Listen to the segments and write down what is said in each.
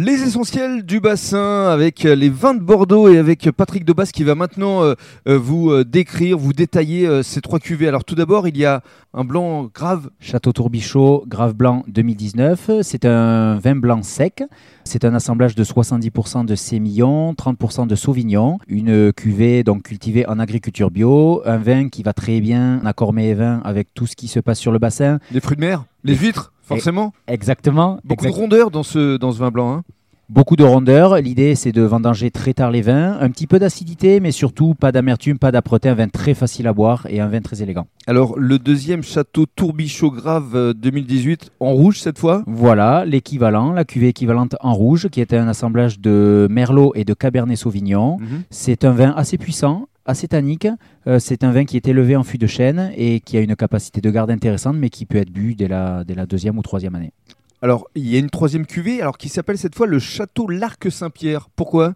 Les essentiels du bassin avec les vins de Bordeaux et avec Patrick Debas qui va maintenant euh, euh, vous euh, décrire, vous détailler ces trois cuvées. Alors tout d'abord, il y a un blanc grave. Château Tourbichaud, grave blanc 2019. C'est un vin blanc sec. C'est un assemblage de 70% de sémillon, 30% de sauvignon. Une cuvée donc cultivée en agriculture bio. Un vin qui va très bien en accord et vin avec tout ce qui se passe sur le bassin. Les fruits de mer, les huîtres Forcément. Exactement. Beaucoup de rondeur dans ce, dans ce vin blanc. Hein. Beaucoup de rondeur. L'idée, c'est de vendanger très tard les vins. Un petit peu d'acidité, mais surtout pas d'amertume, pas d'âpreté. Un vin très facile à boire et un vin très élégant. Alors, le deuxième château Tourbichaud Grave 2018, euh, en rouge cette fois? Voilà, l'équivalent, la cuvée équivalente en rouge, qui était un assemblage de Merlot et de Cabernet Sauvignon. Mhm. C'est un vin assez puissant, assez tannique. Euh, c'est un vin qui est élevé en fût de chêne et qui a une capacité de garde intéressante, mais qui peut être bu dès la, dès la deuxième ou troisième année. Alors, il y a une troisième cuvée, alors qui s'appelle cette fois le Château l'Arc Saint-Pierre. Pourquoi?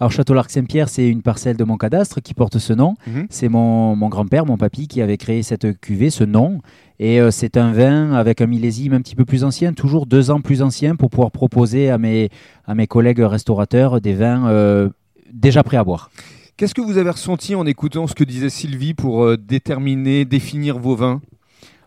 Alors Château l'Arc Saint-Pierre, c'est une parcelle de mon cadastre qui porte ce nom. Mhm. C'est mon, grand-père, mon papy, qui avait créé cette cuvée, ce nom. Et euh, c'est un vin avec un millésime un petit peu plus ancien, toujours deux ans plus ancien, pour pouvoir proposer à mes, à mes collègues restaurateurs des vins euh, déjà prêts à boire. Qu'est-ce que vous avez ressenti en écoutant ce que disait Sylvie pour euh, déterminer, définir vos vins?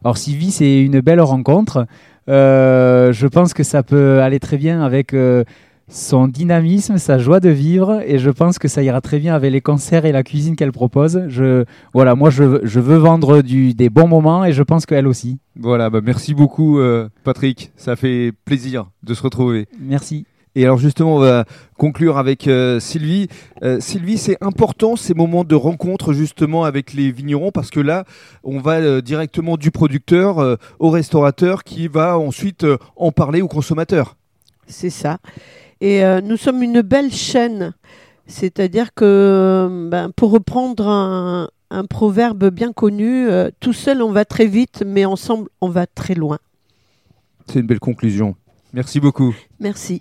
Alors Sylvie, c'est une belle rencontre. Euh, je pense que ça peut aller très bien avec euh, son dynamisme, sa joie de vivre, et je pense que ça ira très bien avec les concerts et la cuisine qu'elle propose. Je, voilà, moi, je, veux vendre du, des bons moments, et je pense qu'elle aussi. Voilà, bah merci beaucoup, euh, Patrick. Ça fait plaisir de se retrouver. Merci. Et alors justement, on va conclure avec euh, Sylvie. Euh, Sylvie, c'est important ces moments de rencontre justement avec les vignerons parce que là, on va euh, directement du producteur au restaurateur qui va ensuite en parler aux consommateurs. C'est ça. Et nous sommes une belle chaîne. C'est-à-dire que, ben, pour reprendre un, un, proverbe bien connu, tout seul on va très vite, mais ensemble on va très loin. C'est une belle conclusion. Merci beaucoup. Merci.